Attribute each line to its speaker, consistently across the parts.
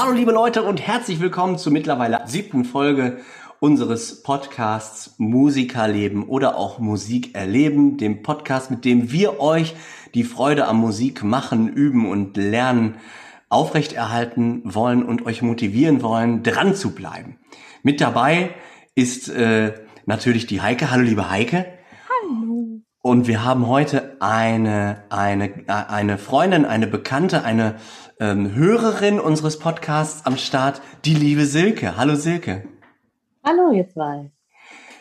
Speaker 1: Hallo liebe Leute und herzlich willkommen zur mittlerweile siebten Folge unseres Podcasts Musikerleben oder auch Musik erleben, dem Podcast, mit dem wir euch die Freude am Musik machen, üben und lernen aufrechterhalten wollen und euch motivieren wollen, dran zu bleiben. Mit dabei ist äh, natürlich die Heike. Hallo liebe Heike.
Speaker 2: Hallo.
Speaker 1: Und wir haben heute eine, eine, eine Freundin, eine Bekannte, eine ähm, Hörerin unseres Podcasts am Start, die liebe Silke. Hallo Silke.
Speaker 3: Hallo ihr zwei.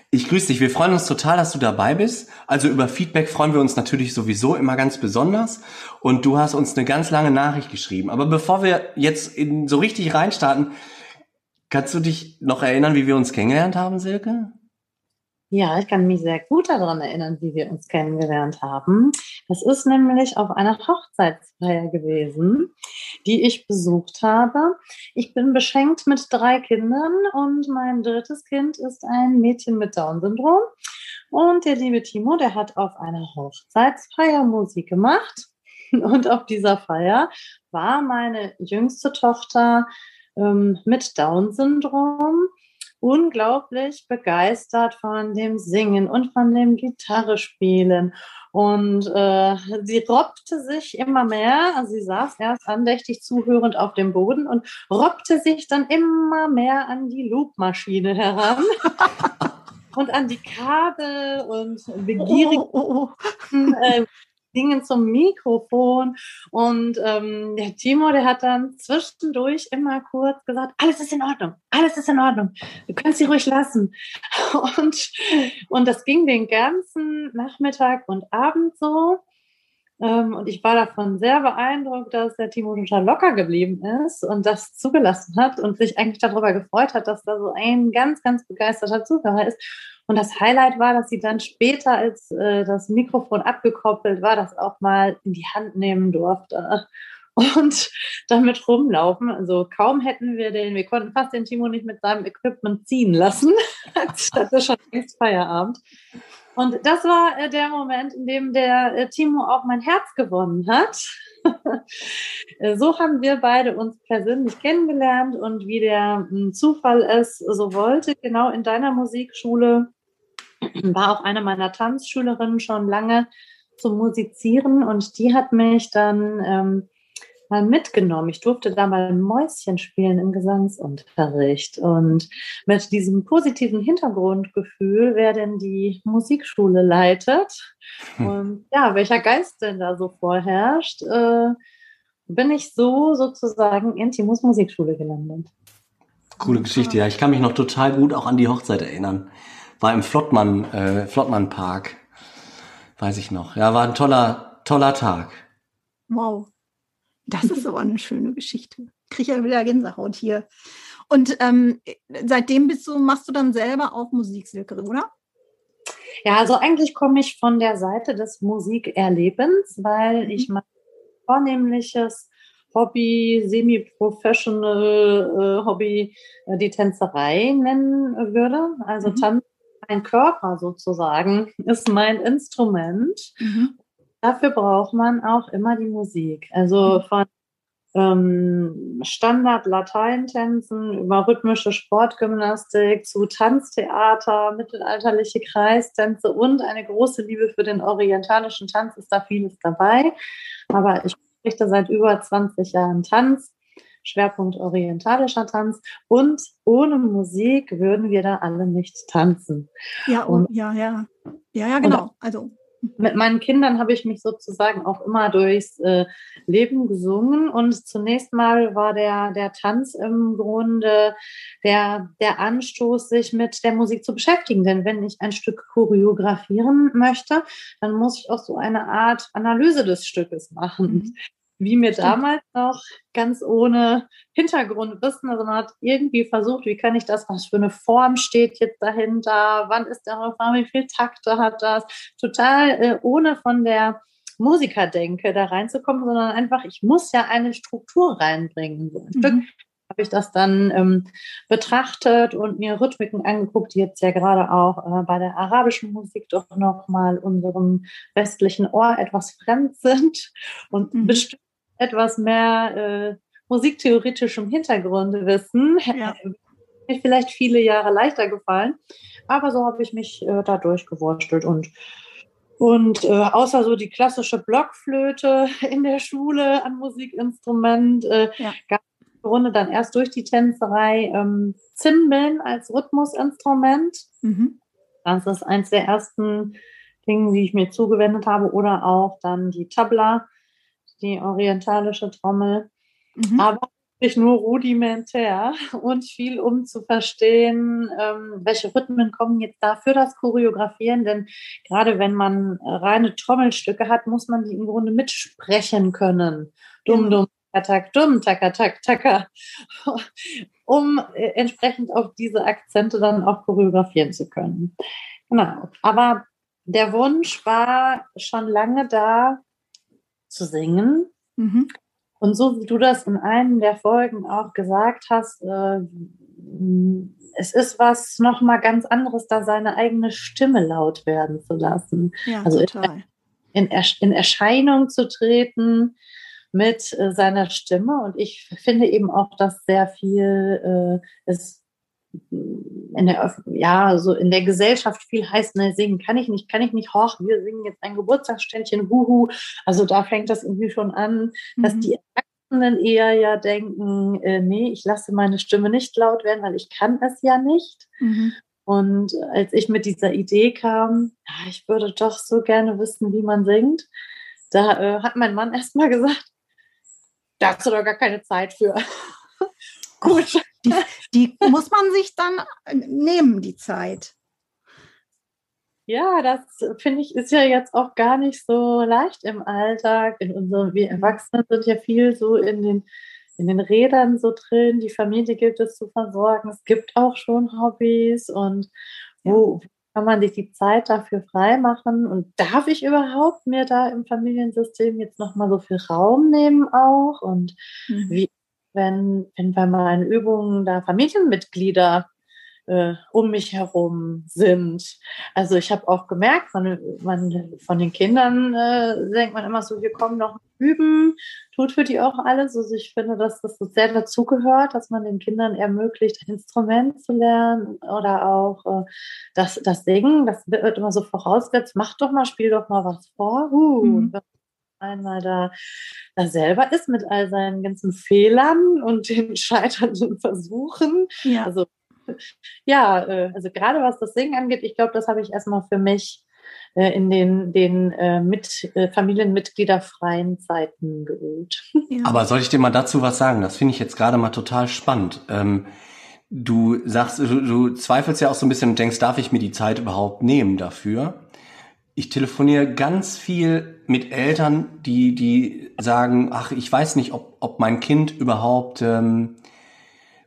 Speaker 1: Ich grüße dich. Wir freuen uns total, dass du dabei bist. Also über Feedback freuen wir uns natürlich sowieso immer ganz besonders. Und du hast uns eine ganz lange Nachricht geschrieben. Aber bevor wir jetzt in, so richtig reinstarten, kannst du dich noch erinnern, wie wir uns kennengelernt haben, Silke?
Speaker 3: Ja, ich kann mich sehr gut daran erinnern, wie wir uns kennengelernt haben. Das ist nämlich auf einer Hochzeitsfeier gewesen, die ich besucht habe. Ich bin beschenkt mit drei Kindern und mein drittes Kind ist ein Mädchen mit Down-Syndrom. Und der liebe Timo, der hat auf einer Hochzeitsfeier Musik gemacht. Und auf dieser Feier war meine jüngste Tochter ähm, mit Down-Syndrom unglaublich begeistert von dem Singen und von dem Gitarrespielen. Und äh, sie robbte sich immer mehr. Also sie saß erst andächtig zuhörend auf dem Boden und robbte sich dann immer mehr an die Loopmaschine heran. und an die Kabel und begierig oh, oh, oh. Dingen zum Mikrofon. Und ähm, der Timo, der hat dann zwischendurch immer kurz gesagt, alles ist in Ordnung, alles ist in Ordnung. Du kannst sie ruhig lassen. Und, und das ging den ganzen Nachmittag und Abend so. Ähm, und ich war davon sehr beeindruckt, dass der Timo total locker geblieben ist und das zugelassen hat und sich eigentlich darüber gefreut hat, dass da so ein ganz, ganz begeisterter Zuhörer ist. Und das Highlight war, dass sie dann später, als äh, das Mikrofon abgekoppelt war, das auch mal in die Hand nehmen durfte und damit rumlaufen. Also kaum hätten wir den, wir konnten fast den Timo nicht mit seinem Equipment ziehen lassen. das hatte schon längst Feierabend. Und das war äh, der Moment, in dem der äh, Timo auch mein Herz gewonnen hat. Äh, so haben wir beide uns persönlich kennengelernt und wie der hm, Zufall es so wollte, genau in deiner Musikschule war auch eine meiner Tanzschülerinnen schon lange zum Musizieren und die hat mich dann ähm, mal mitgenommen. Ich durfte da mal Mäuschen spielen im Gesangsunterricht. Und mit diesem positiven Hintergrundgefühl, wer denn die Musikschule leitet hm. und ja, welcher Geist denn da so vorherrscht, äh, bin ich so sozusagen in Timos Musikschule gelandet.
Speaker 1: Coole Geschichte, ja. Ich kann mich noch total gut auch an die Hochzeit erinnern. War im Flottmann, äh, Flottmann Park. Weiß ich noch. Ja, war ein toller, toller Tag.
Speaker 2: Wow. Das ist aber eine schöne Geschichte. Kriege ja wieder Gänsehaut hier. Und ähm, seitdem bist du, machst du dann selber auch Musik, Silke, oder?
Speaker 3: Ja, also eigentlich komme ich von der Seite des Musikerlebens, weil mhm. ich mein vornehmliches Hobby, semi-professional äh, Hobby, äh, die Tänzerei nennen würde. Also mhm. Tanz, mein Körper sozusagen, ist mein Instrument. Mhm dafür braucht man auch immer die Musik. Also mhm. von ähm, Standard-Lateintänzen über rhythmische Sportgymnastik zu Tanztheater, mittelalterliche Kreistänze und eine große Liebe für den orientalischen Tanz ist da vieles dabei. Aber ich richte seit über 20 Jahren Tanz. Schwerpunkt orientalischer Tanz und ohne Musik würden wir da alle nicht tanzen.
Speaker 2: Ja, und, ja, ja. Ja, ja, genau. Also
Speaker 3: mit meinen Kindern habe ich mich sozusagen auch immer durchs äh, Leben gesungen. Und zunächst mal war der, der Tanz im Grunde der, der Anstoß, sich mit der Musik zu beschäftigen. Denn wenn ich ein Stück choreografieren möchte, dann muss ich auch so eine Art Analyse des Stückes machen. Wie mir damals noch ganz ohne Hintergrundwissen. Also man hat irgendwie versucht, wie kann ich das, was für eine Form steht jetzt dahinter, wann ist der Refrain, wie viele Takte hat das, total äh, ohne von der Musikerdenke da reinzukommen, sondern einfach, ich muss ja eine Struktur reinbringen. So ein mhm. Stück habe ich das dann ähm, betrachtet und mir Rhythmiken angeguckt, die jetzt ja gerade auch äh, bei der arabischen Musik doch nochmal unserem westlichen Ohr etwas fremd sind und mhm. bestimmt etwas mehr äh, musiktheoretischem Hintergrundwissen. Ja. Mir vielleicht viele Jahre leichter gefallen, aber so habe ich mich äh, da durchgewurschtelt und und äh, außer so die klassische Blockflöte in der Schule an Musikinstrument äh, ja. gab Grunde dann erst durch die Tänzerei ähm, Zimbeln als Rhythmusinstrument. Mhm. Das ist eins der ersten Dinge, die ich mir zugewendet habe. Oder auch dann die Tabla, die orientalische Trommel. Mhm. Aber nicht nur rudimentär und viel, um zu verstehen, ähm, welche Rhythmen kommen jetzt da für das Choreografieren. Denn gerade wenn man reine Trommelstücke hat, muss man die im Grunde mitsprechen können. Dumm, dumm, tak, dumm, taka, tak, taka, um äh, entsprechend auf diese Akzente dann auch choreografieren zu können. Genau. Aber der Wunsch war schon lange da zu singen. Mhm. Und so wie du das in einem der Folgen auch gesagt hast, äh, es ist was nochmal ganz anderes, da seine eigene Stimme laut werden zu lassen. Ja, also total. In, in, in Erscheinung zu treten, mit äh, seiner Stimme. Und ich finde eben auch, dass sehr viel äh, es in der, ja, so in der Gesellschaft viel heißt, ne, singen kann ich nicht, kann ich nicht, hoch, wir singen jetzt ein Geburtstagsständchen, huhu. Also da fängt das irgendwie schon an, mhm. dass die Erwachsenen eher ja denken, äh, nee, ich lasse meine Stimme nicht laut werden, weil ich kann es ja nicht. Mhm. Und als ich mit dieser Idee kam, ja, ich würde doch so gerne wissen, wie man singt, da äh, hat mein Mann erst mal gesagt, da hast du doch gar keine Zeit für.
Speaker 2: Gut. Die, die muss man sich dann äh, nehmen, die Zeit.
Speaker 3: Ja, das finde ich ist ja jetzt auch gar nicht so leicht im Alltag. In unserem, wir Erwachsenen sind ja viel so in den, in den Rädern so drin. Die Familie gibt es zu versorgen. Es gibt auch schon Hobbys und wo, kann man sich die Zeit dafür freimachen? Und darf ich überhaupt mir da im Familiensystem jetzt nochmal so viel Raum nehmen auch? Und mhm. wie, wenn, wenn bei meinen Übungen da Familienmitglieder äh, um mich herum sind. Also ich habe auch gemerkt, man, man, von den Kindern äh, denkt man immer so, wir kommen noch üben, tut für die auch alles. Also ich finde, dass das sehr dazugehört, dass man den Kindern ermöglicht, ein Instrument zu lernen oder auch äh, das, das Singen. Das wird immer so vorausgesetzt, mach doch mal, spiel doch mal was vor. Uh, mhm einmal da, da selber ist mit all seinen ganzen Fehlern und den scheiternden Versuchen. Ja. Also ja, äh, also gerade was das Singen angeht, ich glaube, das habe ich erstmal für mich äh, in den, den äh, mit äh, Familienmitgliederfreien Zeiten geübt.
Speaker 1: Ja. Aber soll ich dir mal dazu was sagen? Das finde ich jetzt gerade mal total spannend. Ähm, du sagst, du, du zweifelst ja auch so ein bisschen und denkst, darf ich mir die Zeit überhaupt nehmen dafür? Ich telefoniere ganz viel mit Eltern, die, die sagen, ach, ich weiß nicht, ob, ob mein Kind überhaupt ähm,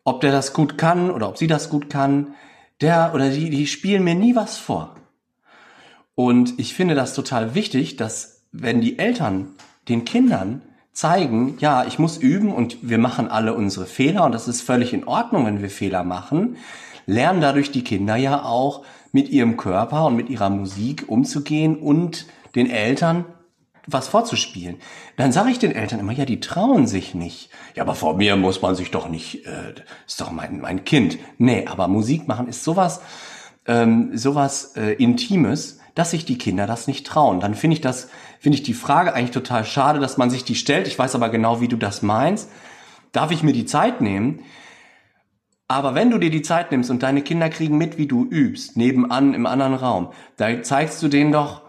Speaker 1: ob der das gut kann oder ob sie das gut kann, der oder die, die spielen mir nie was vor. Und ich finde das total wichtig, dass wenn die Eltern den Kindern zeigen, ja, ich muss üben und wir machen alle unsere Fehler und das ist völlig in Ordnung, wenn wir Fehler machen, lernen dadurch die Kinder ja auch mit ihrem Körper und mit ihrer Musik umzugehen und den Eltern was vorzuspielen. Dann sage ich den Eltern immer, ja, die trauen sich nicht. Ja, aber vor mir muss man sich doch nicht, äh, ist doch mein, mein Kind. Nee, aber Musik machen ist sowas, ähm, sowas äh, Intimes, dass sich die Kinder das nicht trauen. Dann finde ich das, finde ich die Frage eigentlich total schade, dass man sich die stellt. Ich weiß aber genau, wie du das meinst. Darf ich mir die Zeit nehmen? Aber wenn du dir die Zeit nimmst und deine Kinder kriegen mit, wie du übst, nebenan im anderen Raum, da zeigst du denen doch,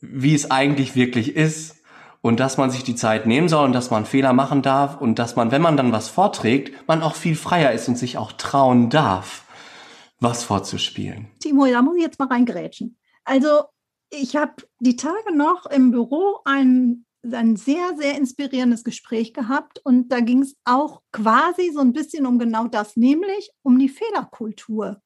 Speaker 1: wie es eigentlich wirklich ist und dass man sich die Zeit nehmen soll und dass man Fehler machen darf und dass man, wenn man dann was vorträgt, man auch viel freier ist und sich auch trauen darf, was vorzuspielen.
Speaker 2: Timo, da muss ich jetzt mal reingrätschen. Also ich habe die Tage noch im Büro einen ein sehr, sehr inspirierendes Gespräch gehabt und da ging es auch quasi so ein bisschen um genau das, nämlich um die Fehlerkultur.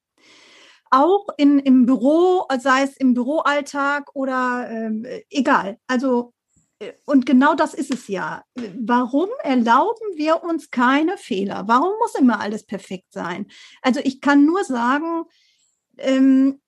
Speaker 2: Auch in, im Büro, sei es im Büroalltag oder äh, egal. Also, äh, und genau das ist es ja. Warum erlauben wir uns keine Fehler? Warum muss immer alles perfekt sein? Also ich kann nur sagen, ähm,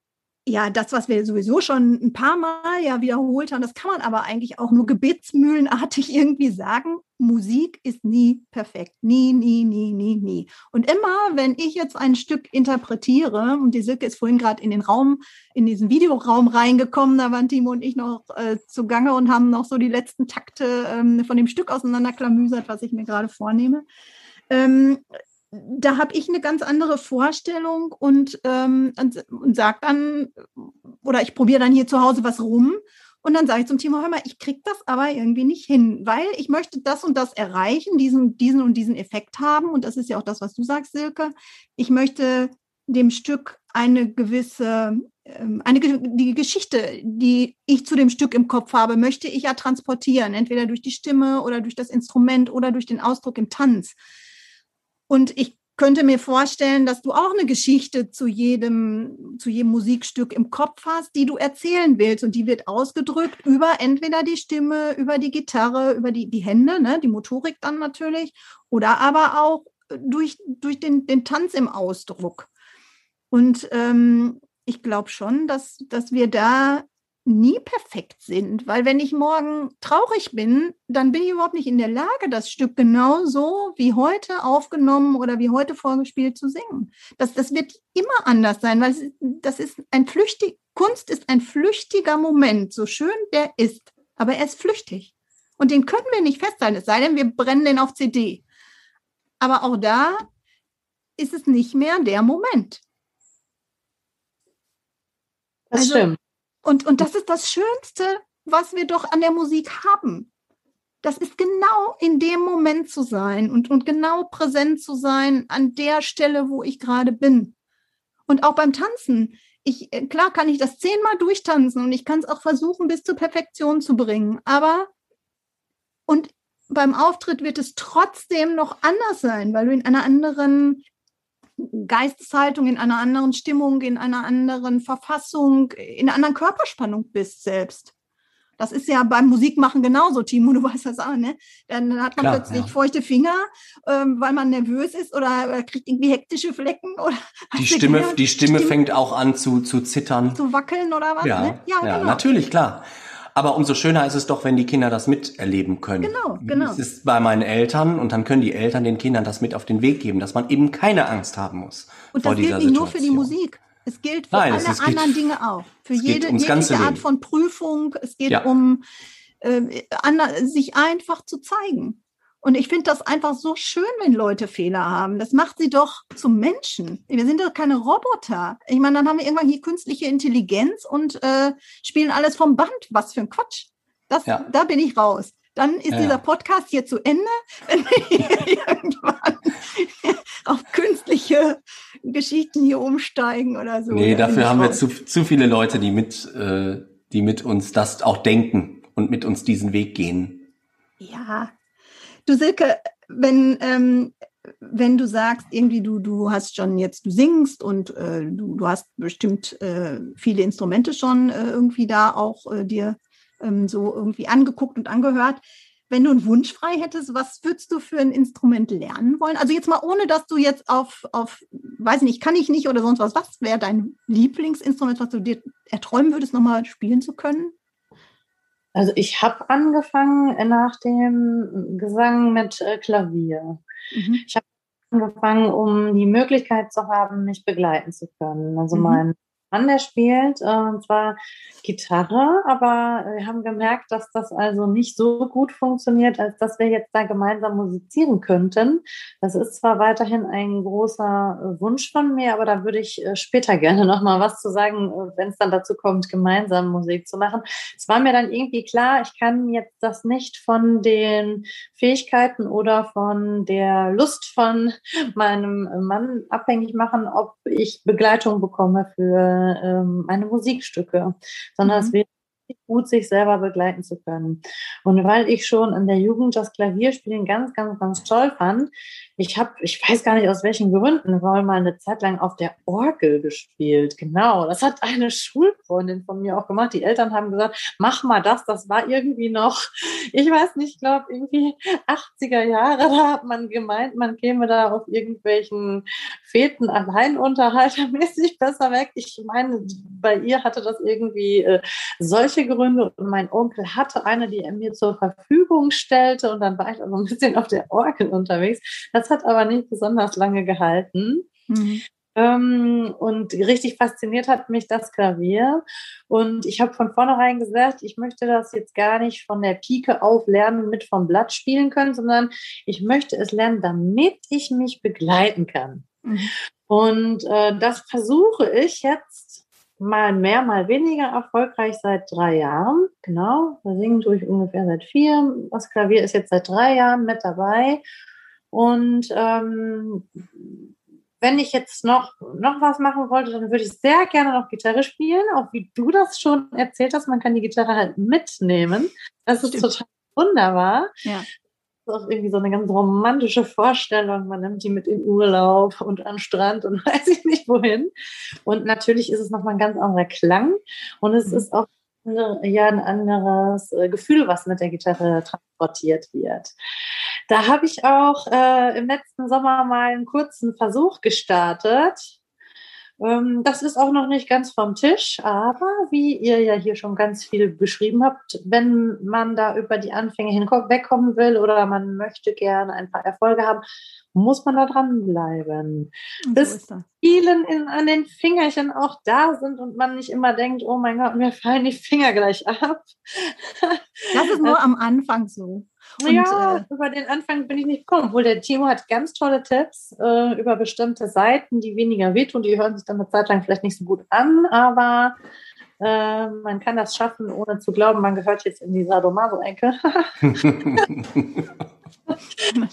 Speaker 2: ja, das, was wir sowieso schon ein paar Mal ja wiederholt haben, das kann man aber eigentlich auch nur gebetsmühlenartig irgendwie sagen. Musik ist nie perfekt. Nie, nie, nie, nie, nie. Und immer, wenn ich jetzt ein Stück interpretiere, und die Silke ist vorhin gerade in den Raum, in diesen Videoraum reingekommen, da waren Timo und ich noch äh, zugange und haben noch so die letzten Takte ähm, von dem Stück auseinanderklamüsert, was ich mir gerade vornehme. Ähm, da habe ich eine ganz andere Vorstellung und, ähm, und, und sage dann, oder ich probiere dann hier zu Hause was rum und dann sage ich zum Timo, hör mal, ich kriege das aber irgendwie nicht hin, weil ich möchte das und das erreichen, diesen, diesen und diesen Effekt haben. Und das ist ja auch das, was du sagst, Silke. Ich möchte dem Stück eine gewisse, ähm, eine, die Geschichte, die ich zu dem Stück im Kopf habe, möchte ich ja transportieren, entweder durch die Stimme oder durch das Instrument oder durch den Ausdruck im Tanz. Und ich könnte mir vorstellen, dass du auch eine Geschichte zu jedem, zu jedem Musikstück im Kopf hast, die du erzählen willst. Und die wird ausgedrückt über entweder die Stimme, über die Gitarre, über die, die Hände, ne, die Motorik dann natürlich, oder aber auch durch, durch den, den Tanz im Ausdruck. Und ähm, ich glaube schon, dass, dass wir da nie perfekt sind, weil wenn ich morgen traurig bin, dann bin ich überhaupt nicht in der Lage, das Stück genau so wie heute aufgenommen oder wie heute vorgespielt zu singen. Das, das wird immer anders sein, weil das ist ein flüchtig, Kunst ist ein flüchtiger Moment, so schön der ist, aber er ist flüchtig. Und den können wir nicht festhalten, es sei denn, wir brennen den auf CD. Aber auch da ist es nicht mehr der Moment.
Speaker 3: Das also, stimmt.
Speaker 2: Und, und das ist das Schönste, was wir doch an der Musik haben. Das ist genau in dem Moment zu sein und, und genau präsent zu sein an der Stelle, wo ich gerade bin. Und auch beim Tanzen. Ich, äh, klar kann ich das zehnmal durchtanzen und ich kann es auch versuchen, bis zur Perfektion zu bringen. Aber und beim Auftritt wird es trotzdem noch anders sein, weil du in einer anderen Geisteshaltung, in einer anderen Stimmung, in einer anderen Verfassung, in einer anderen Körperspannung bist selbst. Das ist ja beim Musikmachen genauso, Timo, du weißt das auch, ne? Dann hat man Klar, plötzlich ja. feuchte Finger, ähm, weil man nervös ist oder, oder kriegt irgendwie hektische Flecken oder
Speaker 1: die Stimme, die Stimme, Stimme fängt auch an zu, zu zittern.
Speaker 2: Zu wackeln oder was?
Speaker 1: Ja,
Speaker 2: ne?
Speaker 1: ja, ja genau. natürlich, klar. Aber umso schöner ist es doch, wenn die Kinder das miterleben können.
Speaker 2: Genau, genau.
Speaker 1: Es ist bei meinen Eltern und dann können die Eltern den Kindern das mit auf den Weg geben, dass man eben keine Angst haben muss.
Speaker 2: Und das gilt nicht nur für die Musik. Es gilt für Nein, alle es, anderen Dinge auch. Für jede, jede Art von Prüfung. Es geht ja. um äh, an, sich einfach zu zeigen. Und ich finde das einfach so schön, wenn Leute Fehler haben. Das macht sie doch zum Menschen. Wir sind doch keine Roboter. Ich meine, dann haben wir irgendwann hier künstliche Intelligenz und äh, spielen alles vom Band. Was für ein Quatsch. Das, ja. Da bin ich raus. Dann ist ja. dieser Podcast hier zu Ende, wenn wir irgendwann auf künstliche Geschichten hier umsteigen oder so.
Speaker 1: Nee, dafür haben raus. wir zu, zu viele Leute, die mit, äh, die mit uns das auch denken und mit uns diesen Weg gehen.
Speaker 2: Ja, Du Silke, wenn, ähm, wenn du sagst, irgendwie du, du hast schon jetzt, du singst und äh, du, du hast bestimmt äh, viele Instrumente schon äh, irgendwie da auch äh, dir ähm, so irgendwie angeguckt und angehört. Wenn du einen Wunsch frei hättest, was würdest du für ein Instrument lernen wollen? Also jetzt mal ohne, dass du jetzt auf, auf weiß nicht, kann ich nicht oder sonst was. Was wäre dein Lieblingsinstrument, was du dir erträumen würdest, nochmal spielen zu können?
Speaker 3: Also ich habe angefangen nach dem Gesang mit äh, Klavier. Mhm. Ich habe angefangen, um die Möglichkeit zu haben, mich begleiten zu können. Also mhm. mein Mann, der spielt, äh, und zwar Gitarre, aber wir haben gemerkt, dass das also nicht so gut funktioniert, als dass wir jetzt da gemeinsam musizieren könnten. Das ist zwar weiterhin ein großer äh, Wunsch von mir, aber da würde ich äh, später gerne nochmal was zu sagen, wenn es dann dazu kommt, gemeinsam Musik zu machen. Es war mir dann irgendwie klar, ich kann jetzt das nicht von den Fähigkeiten oder von der Lust von meinem Mann abhängig machen, ob ich Begleitung bekomme für ähm, meine Musikstücke, sondern mhm. es wäre gut, sich selber begleiten zu können. Und weil ich schon in der Jugend das Klavierspielen ganz, ganz, ganz toll fand, ich habe, ich weiß gar nicht aus welchen Gründen, war mal eine Zeit lang auf der Orgel gespielt. Genau, das hat eine Schulfreundin von mir auch gemacht. Die Eltern haben gesagt, mach mal das. Das war irgendwie noch, ich weiß nicht, ich glaube irgendwie 80er Jahre. Da hat man gemeint, man käme da auf irgendwelchen Feten alleinunterhaltermäßig besser weg. Ich meine, bei ihr hatte das irgendwie äh, solche Gründe und mein Onkel hatte eine, die er mir zur Verfügung stellte und dann war ich also ein bisschen auf der Orgel unterwegs. Das hat aber nicht besonders lange gehalten. Mhm. Ähm, und richtig fasziniert hat mich das Klavier. Und ich habe von vornherein gesagt, ich möchte das jetzt gar nicht von der Pike auf lernen, mit vom Blatt spielen können, sondern ich möchte es lernen, damit ich mich begleiten kann. Mhm. Und äh, das versuche ich jetzt mal mehr, mal weniger erfolgreich seit drei Jahren. Genau, da singen tue ich ungefähr seit vier. Das Klavier ist jetzt seit drei Jahren mit dabei. Und ähm, wenn ich jetzt noch, noch was machen wollte, dann würde ich sehr gerne noch Gitarre spielen, auch wie du das schon erzählt hast, man kann die Gitarre halt mitnehmen. Das ist Stimmt. total wunderbar. Ja. Das ist auch irgendwie so eine ganz romantische Vorstellung. Man nimmt die mit in Urlaub und an Strand und weiß ich nicht wohin. Und natürlich ist es nochmal ein ganz anderer Klang. Und es mhm. ist auch ja ein anderes äh, Gefühl, was mit der Gitarre transportiert wird. Da habe ich auch äh, im letzten Sommer mal einen kurzen Versuch gestartet. Ähm, das ist auch noch nicht ganz vom Tisch, aber wie ihr ja hier schon ganz viel beschrieben habt, wenn man da über die Anfänge hinwegkommen will oder man möchte gerne ein paar Erfolge haben, muss man da dranbleiben. So Bis vielen in, an den Fingerchen auch da sind und man nicht immer denkt, oh mein Gott, mir fallen die Finger gleich ab.
Speaker 2: Das ist nur am Anfang so.
Speaker 3: Und, ja, äh, über den Anfang bin ich nicht gekommen. Obwohl der Timo hat ganz tolle Tipps äh, über bestimmte Seiten, die weniger wehtun. Die hören sich dann eine Zeit lang vielleicht nicht so gut an, aber äh, man kann das schaffen, ohne zu glauben, man gehört jetzt in die Sadomaso-Ecke.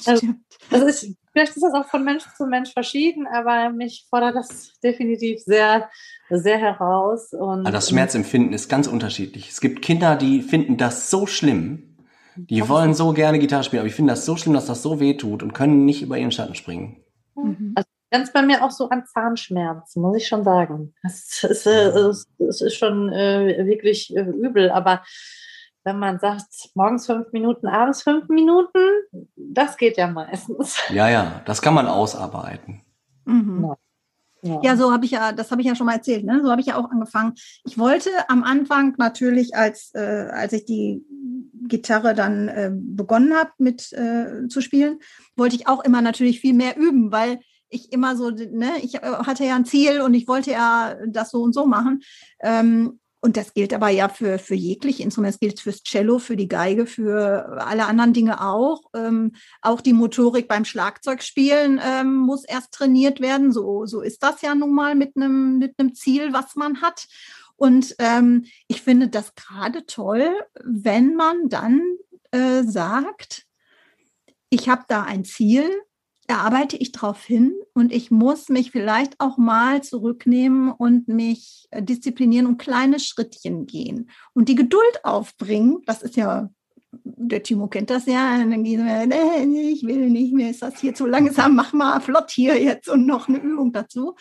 Speaker 3: also, das ist, vielleicht ist das auch von Mensch zu Mensch verschieden, aber mich fordert das definitiv sehr, sehr heraus. Und,
Speaker 1: also das Schmerzempfinden ist ganz unterschiedlich. Es gibt Kinder, die finden das so schlimm, die wollen so gerne Gitarre spielen, aber ich finde das so schlimm, dass das so weh tut und können nicht über ihren Schatten springen.
Speaker 3: Mhm. Also ganz bei mir auch so an Zahnschmerz, muss ich schon sagen. Das ist, äh, das ist schon äh, wirklich äh, übel, aber wenn man sagt, morgens fünf Minuten, abends fünf Minuten, das geht ja meistens.
Speaker 1: Ja, ja, das kann man ausarbeiten.
Speaker 2: Mhm. Ja. Ja. so habe ich ja, das habe ich ja schon mal erzählt, ne? So habe ich ja auch angefangen. Ich wollte am Anfang natürlich, als, äh, als ich die Gitarre dann äh, begonnen habe mit äh, zu spielen, wollte ich auch immer natürlich viel mehr üben, weil ich immer so, ne, ich äh, hatte ja ein Ziel und ich wollte ja das so und so machen. Ähm, und das gilt aber ja für, für jegliche Instrumente. Es gilt fürs Cello, für die Geige, für alle anderen Dinge auch. Ähm, auch die Motorik beim Schlagzeugspielen ähm, muss erst trainiert werden. So, so ist das ja nun mal mit einem mit einem Ziel, was man hat. Und ähm, ich finde das gerade toll, wenn man dann äh, sagt, ich habe da ein Ziel, erarbeite ich darauf hin und ich muss mich vielleicht auch mal zurücknehmen und mich äh, disziplinieren und kleine Schrittchen gehen und die Geduld aufbringen. Das ist ja der Timo kennt das ja, und dann gehen wir, nee, ich will nicht mehr, ist das hier zu langsam, mach mal flott hier jetzt und noch eine Übung dazu.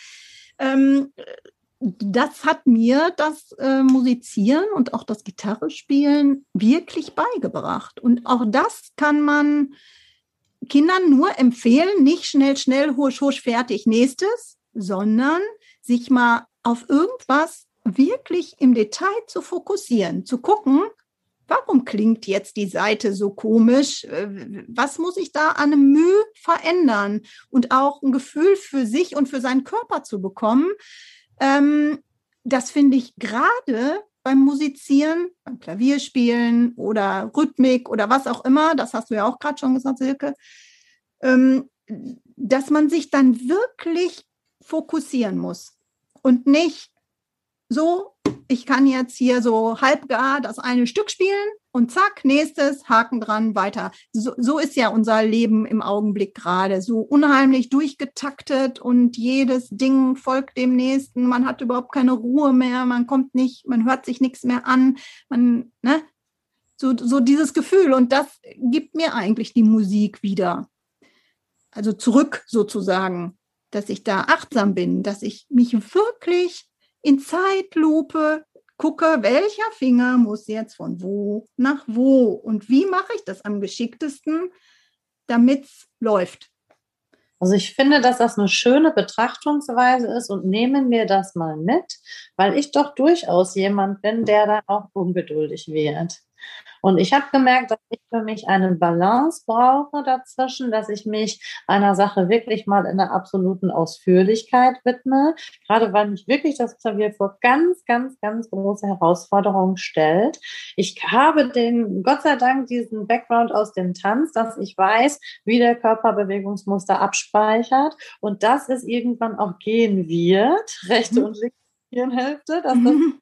Speaker 2: Ähm, das hat mir das äh, Musizieren und auch das Gitarrespielen wirklich beigebracht. Und auch das kann man Kindern nur empfehlen, nicht schnell, schnell, husch, husch, fertig, nächstes, sondern sich mal auf irgendwas wirklich im Detail zu fokussieren, zu gucken, warum klingt jetzt die Seite so komisch? Äh, was muss ich da an einem Mühe verändern? Und auch ein Gefühl für sich und für seinen Körper zu bekommen, ähm, das finde ich gerade beim Musizieren, beim Klavierspielen oder Rhythmik oder was auch immer, das hast du ja auch gerade schon gesagt, Silke, ähm, dass man sich dann wirklich fokussieren muss und nicht so ich kann jetzt hier so halbgar das eine Stück spielen und zack, nächstes, Haken dran, weiter. So, so ist ja unser Leben im Augenblick gerade. So unheimlich durchgetaktet und jedes Ding folgt dem nächsten. Man hat überhaupt keine Ruhe mehr, man kommt nicht, man hört sich nichts mehr an. Man, ne? So, so dieses Gefühl. Und das gibt mir eigentlich die Musik wieder. Also zurück sozusagen, dass ich da achtsam bin, dass ich mich wirklich in Zeitlupe gucke, welcher Finger muss jetzt von wo nach wo und wie mache ich das am geschicktesten, damit es läuft.
Speaker 3: Also ich finde, dass das eine schöne Betrachtungsweise ist und nehmen wir das mal mit, weil ich doch durchaus jemand bin, der da auch ungeduldig wird. Und ich habe gemerkt, dass ich für mich eine Balance brauche dazwischen, dass ich mich einer Sache wirklich mal in der absoluten Ausführlichkeit widme, gerade weil mich wirklich das Klavier vor ganz, ganz, ganz große Herausforderungen stellt. Ich habe den, Gott sei Dank, diesen Background aus dem Tanz, dass ich weiß, wie der Körperbewegungsmuster abspeichert und dass es irgendwann auch gehen wird, rechte mhm. und linke Hirnhälfte, dass das mhm.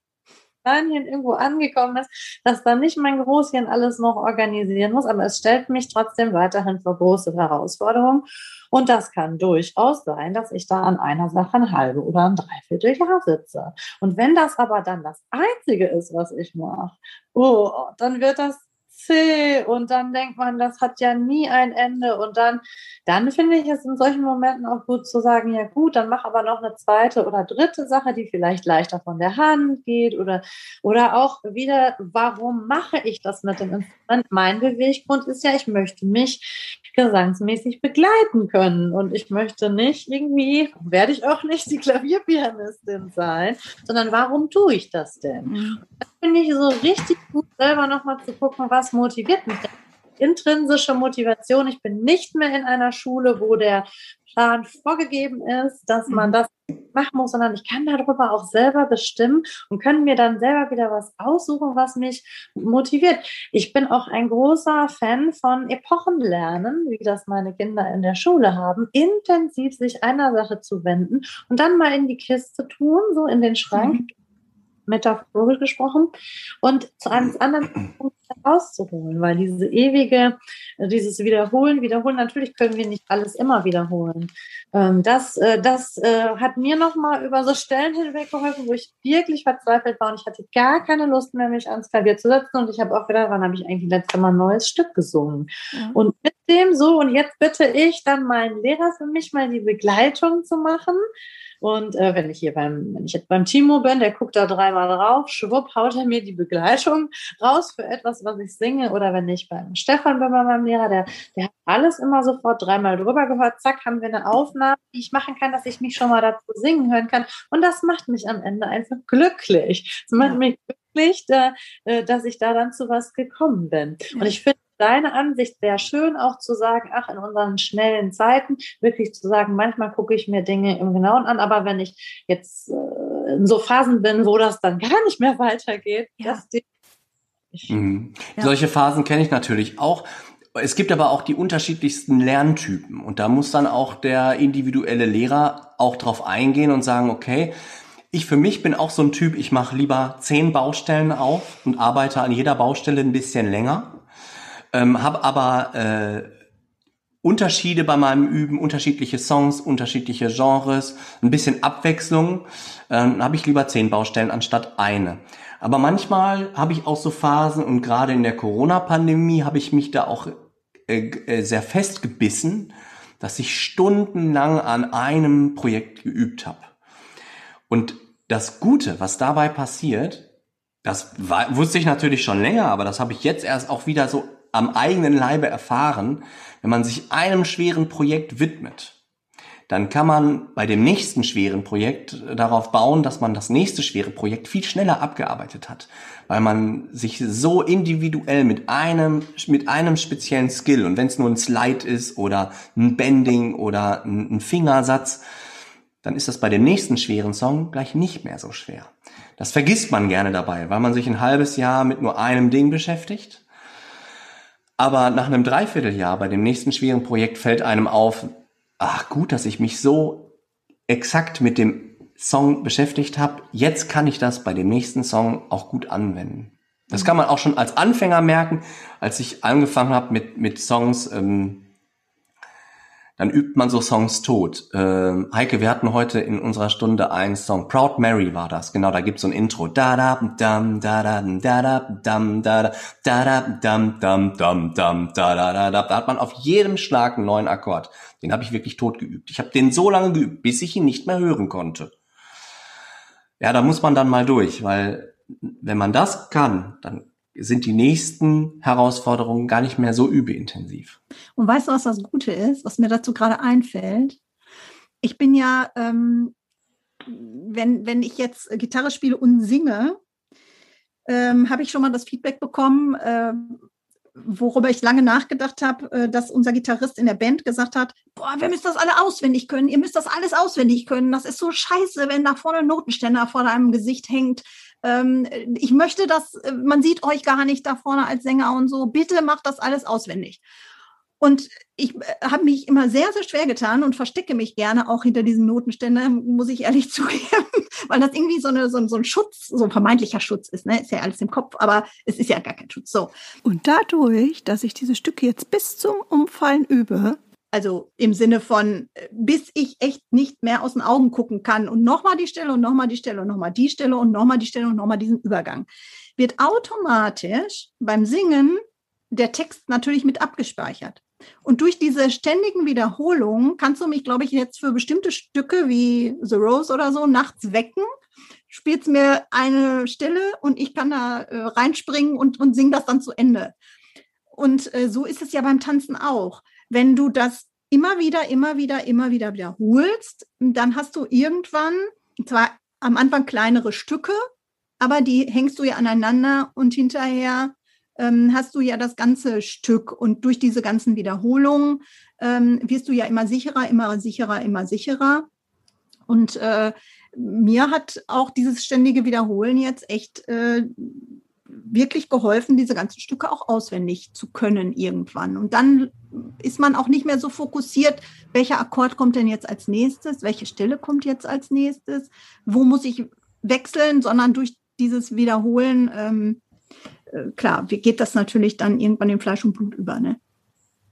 Speaker 3: Spanien irgendwo angekommen ist, dass dann nicht mein Großchen alles noch organisieren muss, aber es stellt mich trotzdem weiterhin vor große Herausforderungen. Und das kann durchaus sein, dass ich da an einer Sache ein halbe oder ein Dreivierteljahr sitze. Und wenn das aber dann das Einzige ist, was ich mache, oh, dann wird das zäh und dann denkt man, das hat ja nie ein Ende und dann, dann finde ich es in solchen Momenten auch gut zu sagen, ja gut, dann mach aber noch eine zweite oder dritte Sache, die vielleicht leichter von der Hand geht oder, oder auch wieder, warum mache ich das mit dem Instrument? Mein Beweggrund ist ja, ich möchte mich gesangsmäßig begleiten können und ich möchte nicht irgendwie, werde ich auch nicht die Klavierpianistin sein, sondern warum tue ich das denn? Mhm. Finde ich so richtig gut, selber nochmal zu gucken, was motiviert mich. Intrinsische Motivation. Ich bin nicht mehr in einer Schule, wo der Plan vorgegeben ist, dass man mhm. das machen muss, sondern ich kann darüber auch selber bestimmen und können mir dann selber wieder was aussuchen, was mich motiviert. Ich bin auch ein großer Fan von Epochenlernen, wie das meine Kinder in der Schule haben, intensiv sich einer Sache zu wenden und dann mal in die Kiste tun, so in den Schrank. Metaphorisch gesprochen, und zu einem anderen Punkt herauszuholen, weil diese ewige, dieses Wiederholen, Wiederholen, natürlich können wir nicht alles immer wiederholen. Ähm, das, äh, das äh, hat mir nochmal über so Stellen hinweg geholfen, wo ich wirklich verzweifelt war und ich hatte gar keine Lust mehr, mich ans Klavier zu setzen und ich habe auch gedacht, wann habe ich eigentlich letztes Mal ein neues Stück gesungen? Ja. Und mit dem so, und jetzt bitte ich dann meinen Lehrer für mich mal die Begleitung zu machen, und äh, wenn ich hier beim, wenn ich jetzt beim Timo bin, der guckt da dreimal drauf, schwupp, haut er mir die Begleitung raus für etwas, was ich singe. Oder wenn ich beim Stefan bin, bei meinem Lehrer, der, der hat alles immer sofort dreimal drüber gehört. Zack, haben wir eine Aufnahme, die ich machen kann, dass ich mich schon mal dazu singen hören kann. Und das macht mich am Ende einfach glücklich. Das macht ja. mich glücklich, da, äh, dass ich da dann zu was gekommen bin. Und ich finde, deine Ansicht wäre schön, auch zu sagen, ach, in unseren schnellen Zeiten, wirklich zu sagen, manchmal gucke ich mir Dinge im Genauen an, aber wenn ich jetzt äh, in so Phasen bin, wo das dann gar nicht mehr weitergeht, ja. Das
Speaker 1: mhm. ja. Solche Phasen kenne ich natürlich auch. Es gibt aber auch die unterschiedlichsten Lerntypen und da muss dann auch der individuelle Lehrer auch drauf eingehen und sagen, okay, ich für mich bin auch so ein Typ, ich mache lieber zehn Baustellen auf und arbeite an jeder Baustelle ein bisschen länger ähm, habe aber äh, Unterschiede bei meinem Üben, unterschiedliche Songs, unterschiedliche Genres, ein bisschen Abwechslung. Ähm, habe ich lieber zehn Baustellen anstatt eine. Aber manchmal habe ich auch so Phasen und gerade in der Corona-Pandemie habe ich mich da auch äh, äh, sehr festgebissen, dass ich stundenlang an einem Projekt geübt habe. Und das Gute, was dabei passiert, das war, wusste ich natürlich schon länger, aber das habe ich jetzt erst auch wieder so am eigenen Leibe erfahren, wenn man sich einem schweren Projekt widmet, dann kann man bei dem nächsten schweren Projekt darauf bauen, dass man das nächste schwere Projekt viel schneller abgearbeitet hat, weil man sich so individuell mit einem mit einem speziellen Skill und wenn es nur ein Slide ist oder ein Bending oder ein, Fingersatz, dann ist das bei dem nächsten schweren Song gleich nicht mehr so schwer. Das vergisst man gerne dabei, weil man sich ein halbes Jahr mit nur einem Ding beschäftigt aber nach einem Dreivierteljahr bei dem nächsten schweren Projekt fällt einem auf, ach gut, dass ich mich so exakt mit dem Song beschäftigt habe, jetzt kann ich das bei dem nächsten Song auch gut anwenden. Das kann man auch schon als Anfänger merken, als ich angefangen habe mit, mit Songs, ähm, dann übt man so Songs tot. Ähm, Heike, wir hatten heute in unserer Stunde einen Song, Proud Mary war das, genau, da gibt's so ein Intro. Da da dam da da da da dam da da da da dam dam dam dam da da da da. Da hat man auf jedem Schlag einen neuen Akkord. Den habe ich wirklich tot geübt. Ich habe den so lange geübt, bis ich ihn nicht mehr hören konnte. Ja, da muss man dann mal durch, weil wenn man das kann, dann sind die nächsten Herausforderungen gar nicht mehr so übeintensiv.
Speaker 2: Und weißt du, was das Gute ist, was mir dazu gerade einfällt? Ich bin ja, ähm, wenn, wenn ich jetzt Gitarre spiele und singe, ähm, habe ich schon mal das Feedback bekommen, äh, worüber ich lange nachgedacht habe, äh, dass unser Gitarrist in der Band gesagt hat, boah, wir müssen das alle auswendig können, ihr müsst das alles auswendig können. Das ist so scheiße, wenn da vorne Notenständer vor deinem Gesicht hängt ähm, ich möchte das, äh, man sieht euch gar nicht da vorne als Sänger und so, bitte macht das alles auswendig. Und ich äh, habe mich immer sehr, sehr schwer getan und verstecke mich gerne auch hinter diesen Notenständern, muss ich ehrlich zugeben, weil das irgendwie so, eine, so, so, ein Schutz, so ein vermeintlicher Schutz ist. Ne? Ist ja alles im Kopf, aber es ist ja gar kein Schutz. So. Und dadurch, dass ich diese Stücke jetzt bis zum Umfallen übe, also im Sinne von, äh, bis ich echt nicht mehr aus den Augen gucken kann und nochmal die Stelle und nochmal die Stelle und nochmal die Stelle und nochmal die Stelle und nochmal diesen Übergang, wird automatisch beim Singen der Text natürlich mit abgespeichert. Und durch diese ständigen Wiederholungen kannst du mich, glaube ich, jetzt für bestimmte Stücke wie The Rose oder so nachts wecken, spielst mir eine Stelle und ich kann da äh, reinspringen und, und sing das dann zu Ende. Und äh, so ist es ja beim Tanzen auch wenn du das immer wieder, immer wieder, immer wieder wiederholst, dann hast du irgendwann zwar am Anfang kleinere Stücke, aber die hängst du ja aneinander und hinterher ähm, hast du ja das ganze Stück und durch diese ganzen Wiederholungen ähm, wirst du ja immer sicherer, immer sicherer, immer sicherer. Und äh, mir hat auch dieses ständige Wiederholen jetzt echt äh, wirklich geholfen, diese ganzen Stücke auch auswendig zu können irgendwann. Und dann ist man auch nicht mehr so fokussiert, welcher Akkord kommt denn jetzt als nächstes, welche Stelle kommt jetzt als nächstes, wo muss ich wechseln, sondern durch dieses Wiederholen, ähm, äh, klar, wie geht das natürlich dann irgendwann in Fleisch und Blut über, ne?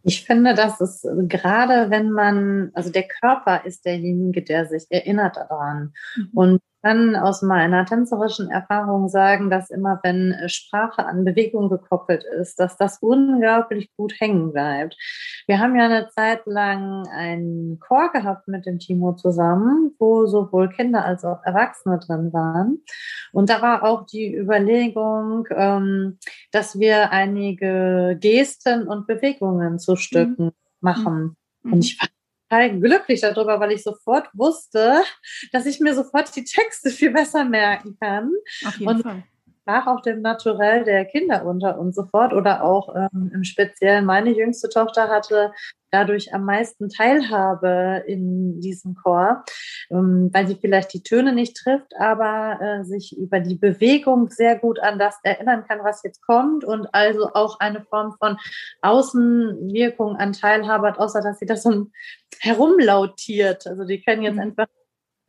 Speaker 3: Ich finde, dass es gerade, wenn man, also der Körper ist derjenige, der sich erinnert daran. Mhm. Und kann aus meiner tänzerischen Erfahrung sagen, dass immer wenn Sprache an Bewegung gekoppelt ist, dass das unglaublich gut hängen bleibt. Wir haben ja eine Zeit lang einen Chor gehabt mit dem Timo zusammen, wo sowohl Kinder als auch Erwachsene drin waren. Und da war auch die Überlegung, ähm, dass wir einige Gesten und Bewegungen zu Stücken mhm. machen. Mhm. Und ich fand total glücklich darüber, weil ich sofort wusste, dass ich mir sofort die Texte viel besser merken kann.
Speaker 2: Auf jeden und Fall
Speaker 3: sprach auch dem Naturell der Kinder unter und so fort. Oder auch ähm, im Speziellen meine jüngste Tochter hatte dadurch am meisten Teilhabe in diesem Chor, ähm, weil sie vielleicht die Töne nicht trifft, aber äh, sich über die Bewegung sehr gut an das erinnern kann, was jetzt kommt und also auch eine Form von Außenwirkung an Teilhabe hat, außer dass sie das so herumlautiert. Also die können jetzt mhm. einfach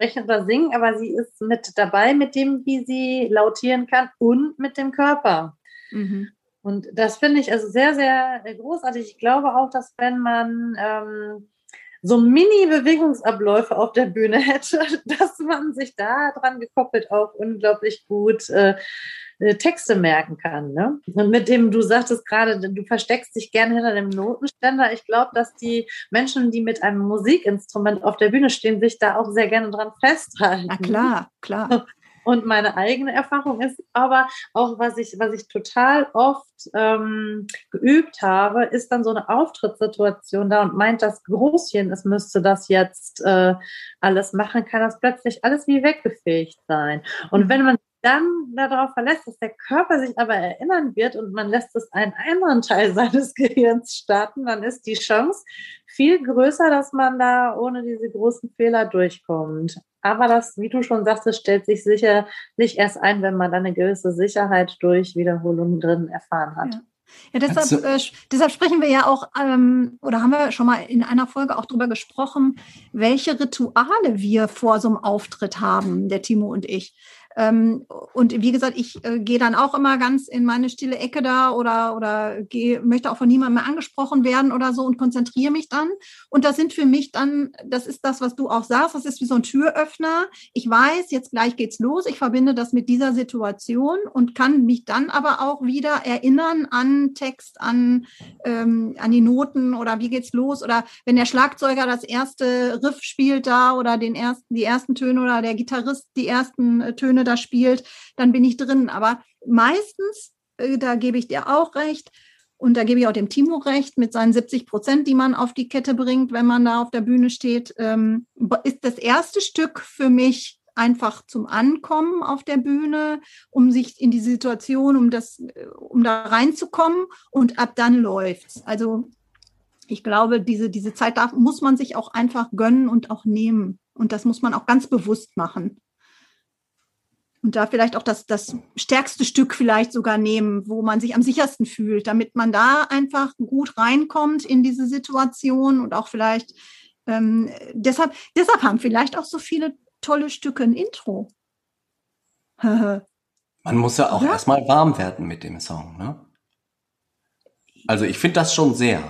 Speaker 3: sprechen oder singen, aber sie ist mit dabei mit dem, wie sie lautieren kann und mit dem Körper. Mhm. Und das finde ich also sehr, sehr großartig. Ich glaube auch, dass wenn man ähm, so Mini-Bewegungsabläufe auf der Bühne hätte, dass man sich da dran gekoppelt auch unglaublich gut äh, äh, Texte merken kann. Ne? Und mit dem, du sagtest gerade, du versteckst dich gerne hinter dem Notenständer. Ich glaube, dass die Menschen, die mit einem Musikinstrument auf der Bühne stehen, sich da auch sehr gerne dran festhalten.
Speaker 2: Na klar, klar.
Speaker 3: Und meine eigene Erfahrung ist aber auch, was ich, was ich total oft ähm, geübt habe, ist dann so eine Auftrittssituation da und meint das Großchen, es müsste das jetzt äh, alles machen, kann das plötzlich alles wie weggefegt sein. Und wenn man dann darauf verlässt, dass der Körper sich aber erinnern wird und man lässt es einen anderen Teil seines Gehirns starten, dann ist die Chance viel größer, dass man da ohne diese großen Fehler durchkommt. Aber das, wie du schon sagtest, stellt sich sicherlich erst ein, wenn man dann eine gewisse Sicherheit durch Wiederholungen drin erfahren hat. Ja.
Speaker 2: Ja, deshalb, also, äh, deshalb sprechen wir ja auch, ähm, oder haben wir schon mal in einer Folge auch darüber gesprochen, welche Rituale wir vor so einem Auftritt haben, der Timo und ich. Ähm, und wie gesagt, ich äh, gehe dann auch immer ganz in meine stille Ecke da oder, oder geh, möchte auch von niemandem mehr angesprochen werden oder so und konzentriere mich dann. Und das sind für mich dann, das ist das, was du auch sagst, das ist wie so ein Türöffner. Ich weiß, jetzt gleich geht's los. Ich verbinde das mit dieser Situation und kann mich dann aber auch wieder erinnern an Text, an, ähm, an die Noten oder wie geht's los oder wenn der Schlagzeuger das erste Riff spielt da oder den ersten, die ersten Töne oder der Gitarrist die ersten äh, Töne da spielt, dann bin ich drin. Aber meistens, äh, da gebe ich dir auch recht, und da gebe ich auch dem Timo recht, mit seinen 70 Prozent, die man auf die Kette bringt, wenn man da auf der Bühne steht, ähm, ist das erste Stück für mich einfach zum Ankommen auf der Bühne, um sich in die Situation, um das, äh, um da reinzukommen und ab dann läuft's. Also ich glaube, diese, diese Zeit darf, muss man sich auch einfach gönnen und auch nehmen. Und das muss man auch ganz bewusst machen und da vielleicht auch das, das stärkste Stück vielleicht sogar nehmen, wo man sich am sichersten fühlt, damit man da einfach gut reinkommt in diese Situation und auch vielleicht ähm, deshalb, deshalb haben vielleicht auch so viele tolle Stücke ein Intro.
Speaker 1: man muss ja auch ja? erstmal warm werden mit dem Song, ne? Also ich finde das schon sehr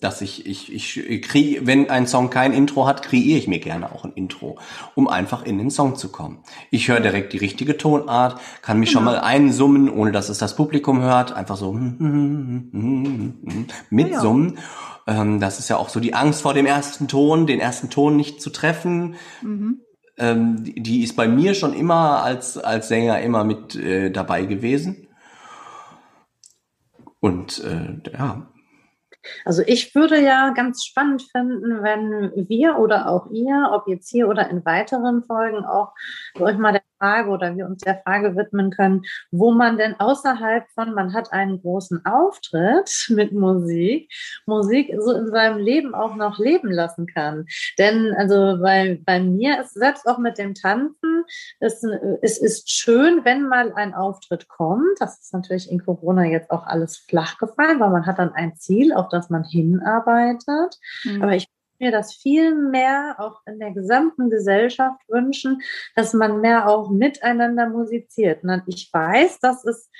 Speaker 1: dass ich, ich, ich kriege, wenn ein Song kein Intro hat, kreiere ich mir gerne auch ein Intro, um einfach in den Song zu kommen. Ich höre direkt die richtige Tonart, kann mich genau. schon mal einsummen, ohne dass es das Publikum hört, einfach so mitsummen. Ja. Ähm, das ist ja auch so die Angst vor dem ersten Ton, den ersten Ton nicht zu treffen. Mhm. Ähm, die ist bei mir schon immer als, als Sänger immer mit äh, dabei gewesen. Und äh, ja,
Speaker 3: also ich würde ja ganz spannend finden, wenn wir oder auch ihr, ob jetzt hier oder in weiteren Folgen auch euch mal Frage oder wir uns der Frage widmen können, wo man denn außerhalb von, man hat einen großen Auftritt mit Musik, Musik so in seinem Leben auch noch leben lassen kann. Denn also bei, bei mir ist selbst auch mit dem Tanzen, es, es ist schön, wenn mal ein Auftritt kommt. Das ist natürlich in Corona jetzt auch alles flach gefallen, weil man hat dann ein Ziel, auf das man hinarbeitet. Mhm. Aber ich mir das viel mehr auch in der gesamten Gesellschaft wünschen, dass man mehr auch miteinander musiziert. Und ich weiß, dass es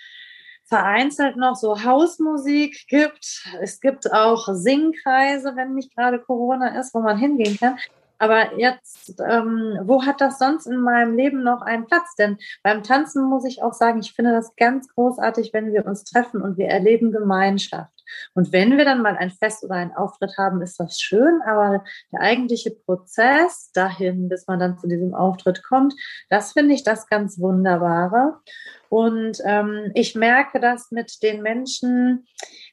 Speaker 3: vereinzelt noch so Hausmusik gibt. Es gibt auch Singkreise, wenn nicht gerade Corona ist, wo man hingehen kann. Aber jetzt, ähm, wo hat das sonst in meinem Leben noch einen Platz? Denn beim Tanzen muss ich auch sagen, ich finde das ganz großartig, wenn wir uns treffen und wir erleben Gemeinschaft. Und wenn wir dann mal ein Fest oder einen Auftritt haben, ist das schön, aber der eigentliche Prozess dahin, bis man dann zu diesem Auftritt kommt, das finde ich das ganz Wunderbare. Und ähm, ich merke das mit den Menschen,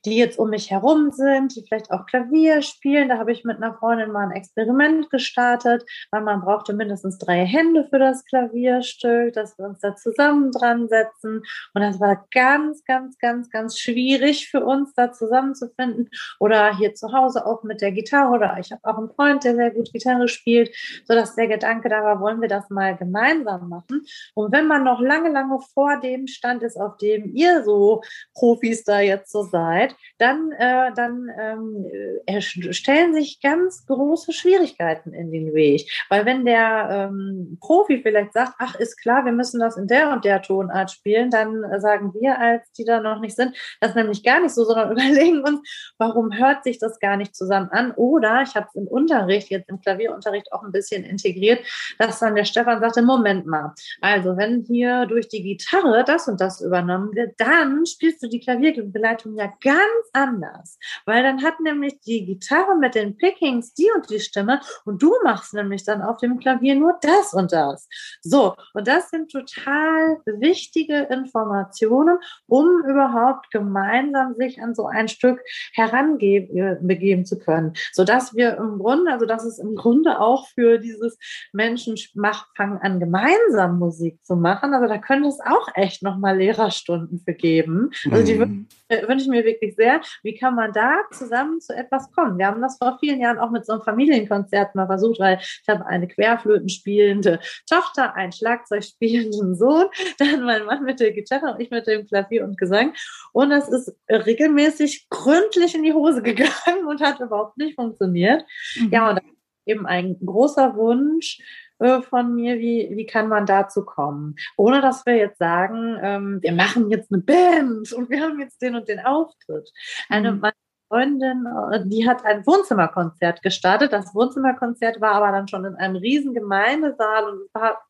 Speaker 3: die jetzt um mich herum sind, die vielleicht auch Klavier spielen. Da habe ich mit einer Freundin mal ein Experiment gestartet, weil man brauchte mindestens drei Hände für das Klavierstück, dass wir uns da zusammen dran setzen. Und das war ganz, ganz, ganz, ganz schwierig für uns, da zusammenzufinden. Oder hier zu Hause auch mit der Gitarre. Oder ich habe auch einen Freund, der sehr gut Gitarre spielt, sodass der Gedanke da war, wollen wir das mal gemeinsam machen. Und wenn man noch lange, lange vor dem Stand ist, auf dem ihr so Profis da jetzt so seid, dann, äh, dann ähm, äh, stellen sich ganz große Schwierigkeiten in den Weg. Weil wenn der ähm, Profi vielleicht sagt, ach, ist klar, wir müssen das in der und der Tonart spielen, dann äh, sagen wir, als die da noch nicht sind, das nämlich gar nicht so, sondern überlegen uns, warum hört sich das gar nicht zusammen an? Oder ich habe es im Unterricht, jetzt im Klavierunterricht auch ein bisschen integriert, dass dann der Stefan sagte, Moment mal, also wenn hier durch die Gitarre das und das übernommen wird, dann spielst du die Klavierbeleitung ja ganz anders. Weil dann hat nämlich die Gitarre mit den Pickings die und die Stimme und du machst nämlich dann auf dem Klavier nur das und das. So, und das sind total wichtige Informationen, um überhaupt gemeinsam sich an so ein ein Stück heranbegeben zu können, sodass wir im Grunde, also dass es im Grunde auch für dieses Menschen macht, fangen an, gemeinsam Musik zu machen. Also da könnte es auch echt nochmal Lehrerstunden für geben. Also die mhm. wünsche ich mir wirklich sehr. Wie kann man da zusammen zu etwas kommen? Wir haben das vor vielen Jahren auch mit so einem Familienkonzert mal versucht, weil ich habe eine Querflöten spielende Tochter, einen Schlagzeug spielenden Sohn, dann mein Mann mit der Gitarre und ich mit dem Klavier und Gesang. Und es ist regelmäßig gründlich in die Hose gegangen und hat überhaupt nicht funktioniert. Mhm. Ja, und eben ein großer Wunsch, äh, von mir, wie, wie kann man dazu kommen? Ohne dass wir jetzt sagen, ähm, wir machen jetzt eine Band und wir haben jetzt den und den Auftritt. Eine mhm. Freundin, äh, die hat ein Wohnzimmerkonzert gestartet. Das Wohnzimmerkonzert war aber dann schon in einem riesen Gemeindesaal und war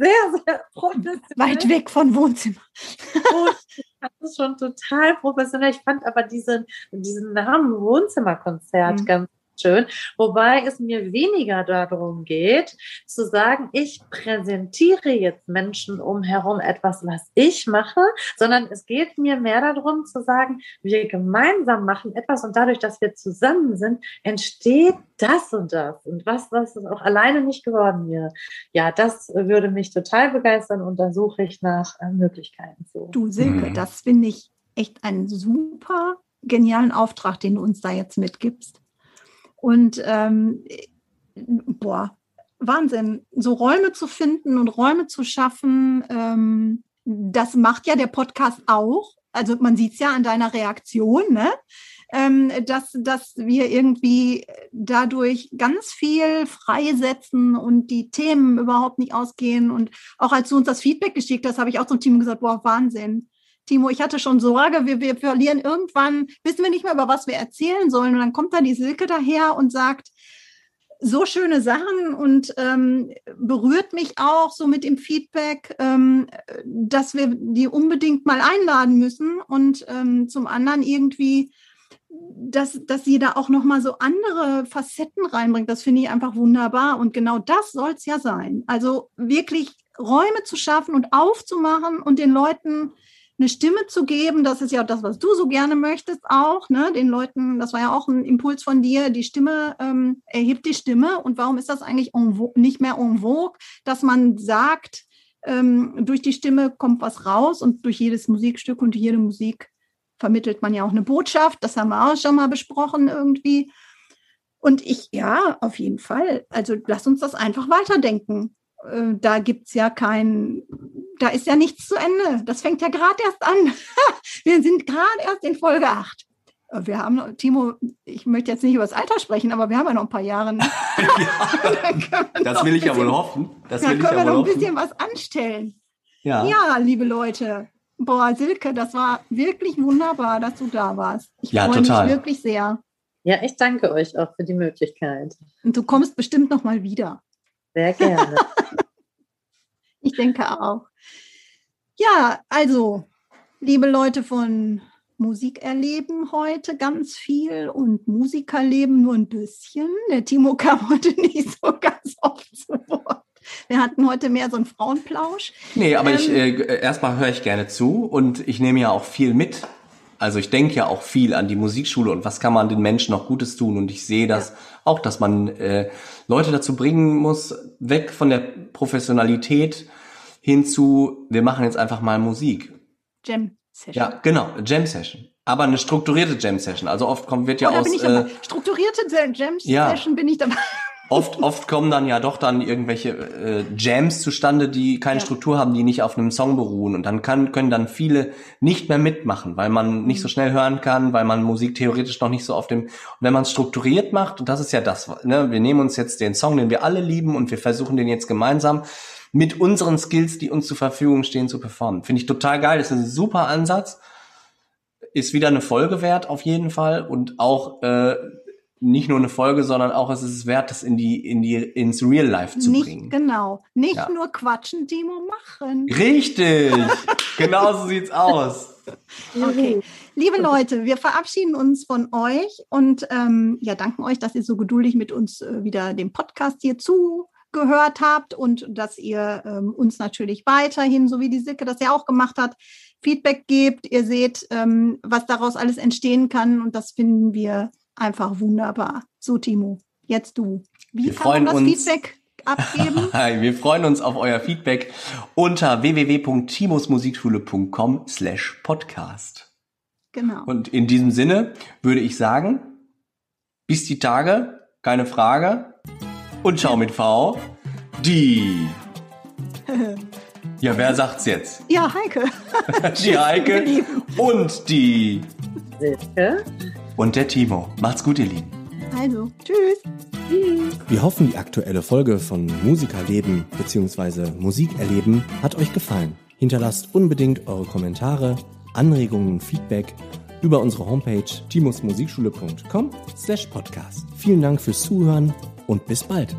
Speaker 3: sehr, sehr
Speaker 2: professionell. Weit weg von Wohnzimmer.
Speaker 3: das ist schon total professionell. Ich fand aber diesen, diesen Namen Wohnzimmerkonzert mhm. ganz schön. Wobei es mir weniger darum geht, zu sagen, ich präsentiere jetzt Menschen umherum etwas, was ich mache, sondern es geht mir mehr darum zu sagen, wir gemeinsam machen etwas und dadurch, dass wir zusammen sind, entsteht das und das und was, was es auch alleine nicht geworden wäre. Ja, das würde mich total begeistern und da suche ich nach äh, Möglichkeiten
Speaker 2: zu. Du Silke, mhm. das finde ich echt einen super genialen Auftrag, den du uns da jetzt mitgibst. Und ähm, boah, Wahnsinn, so Räume zu finden und Räume zu schaffen, ähm, das macht ja der Podcast auch. Also man sieht es ja an deiner Reaktion, ne? Ähm, dass, dass wir irgendwie dadurch ganz viel freisetzen und die Themen überhaupt nicht ausgehen. Und auch als du uns das Feedback geschickt hast, habe ich auch zum Team gesagt, boah, Wahnsinn. Timo, ich hatte schon Sorge, wir, wir verlieren irgendwann, wissen wir nicht mehr, über was wir erzählen sollen. Und dann kommt da die Silke daher und sagt, so schöne Sachen und ähm, berührt mich auch so mit dem Feedback, ähm, dass wir die unbedingt mal einladen müssen und ähm, zum anderen irgendwie, dass, dass sie da auch nochmal so andere Facetten reinbringt. Das finde ich einfach wunderbar und genau das soll es ja sein. Also wirklich Räume zu schaffen und aufzumachen und den Leuten eine Stimme zu geben, das ist ja das, was du so gerne möchtest auch, ne? den Leuten, das war ja auch ein Impuls von dir, die Stimme ähm, erhebt die Stimme und warum ist das eigentlich nicht mehr en vogue, dass man sagt, ähm, durch die Stimme kommt was raus und durch jedes Musikstück und jede Musik vermittelt man ja auch eine Botschaft, das haben wir auch schon mal besprochen irgendwie. Und ich, ja, auf jeden Fall. Also lass uns das einfach weiterdenken. Äh, da gibt es ja kein, da ist ja nichts zu Ende. Das fängt ja gerade erst an. Wir sind gerade erst in Folge 8. Äh, wir haben, noch, Timo, ich möchte jetzt nicht über das Alter sprechen, aber wir haben ja noch ein paar Jahre.
Speaker 1: ja, das will ich ja wohl hoffen. Das
Speaker 2: da können wir noch ein bisschen was anstellen. Ja. ja, liebe Leute. Boah, Silke, das war wirklich wunderbar, dass du da warst. Ich ja, freue total. mich wirklich sehr.
Speaker 3: Ja, ich danke euch auch für die Möglichkeit.
Speaker 2: Und du kommst bestimmt noch mal wieder.
Speaker 3: Sehr gerne.
Speaker 2: ich denke auch. Ja, also, liebe Leute von Musik erleben heute ganz viel und Musikerleben nur ein bisschen. Der Timo kam heute nicht so ganz oft zu Wort. Wir hatten heute mehr so einen Frauenplausch.
Speaker 1: Nee, aber ähm, ich äh, erstmal höre ich gerne zu und ich nehme ja auch viel mit also ich denke ja auch viel an die Musikschule und was kann man den Menschen noch Gutes tun. Und ich sehe das ja. auch, dass man äh, Leute dazu bringen muss, weg von der Professionalität hin zu, wir machen jetzt einfach mal Musik.
Speaker 2: Jam Session.
Speaker 1: Ja, genau, Jam Session. Aber eine strukturierte Jam Session. Also oft kommt wird ja oh, aus. Bin
Speaker 2: ich äh, strukturierte Jam Session ja. bin ich dabei.
Speaker 1: Oft, oft kommen dann ja doch dann irgendwelche äh, Jams zustande, die keine ja. Struktur haben, die nicht auf einem Song beruhen. Und dann kann, können dann viele nicht mehr mitmachen, weil man nicht so mhm. schnell hören kann, weil man Musik theoretisch noch nicht so auf dem. Und wenn man es strukturiert macht, und das ist ja das, ne, wir nehmen uns jetzt den Song, den wir alle lieben, und wir versuchen den jetzt gemeinsam mit unseren Skills, die uns zur Verfügung stehen, zu performen. Finde ich total geil. Das ist ein super Ansatz. Ist wieder eine Folge wert auf jeden Fall und auch äh, nicht nur eine Folge, sondern auch es ist es wert, das in die, in die, ins Real Life zu
Speaker 2: nicht,
Speaker 1: bringen.
Speaker 2: Genau. Nicht ja. nur quatschen, Demo machen.
Speaker 1: Richtig. genau so sieht's aus.
Speaker 2: Okay. Liebe Leute, wir verabschieden uns von euch und ähm, ja, danken euch, dass ihr so geduldig mit uns äh, wieder den Podcast hier zu gehört habt und dass ihr ähm, uns natürlich weiterhin, so wie die Silke das ja auch gemacht hat, Feedback gebt. Ihr seht, ähm, was daraus alles entstehen kann und das finden wir einfach wunderbar. So, Timo, jetzt du.
Speaker 1: Wie wir kann man das uns, Feedback abgeben? wir freuen uns auf euer Feedback unter www.timosmusikschule.com slash podcast. Genau. Und in diesem Sinne würde ich sagen, bis die Tage, keine Frage. Und schau mit V, die. Ja, wer sagt's jetzt?
Speaker 2: Ja, Heike.
Speaker 1: die Heike und die Silke. Und der Timo. Macht's gut, ihr Lieben.
Speaker 2: Also, tschüss.
Speaker 1: Wir hoffen, die aktuelle Folge von Musikerleben bzw. Musikerleben hat euch gefallen. Hinterlasst unbedingt eure Kommentare, Anregungen und Feedback über unsere Homepage timusmusikschule.com slash podcast. Vielen Dank fürs Zuhören und bis bald.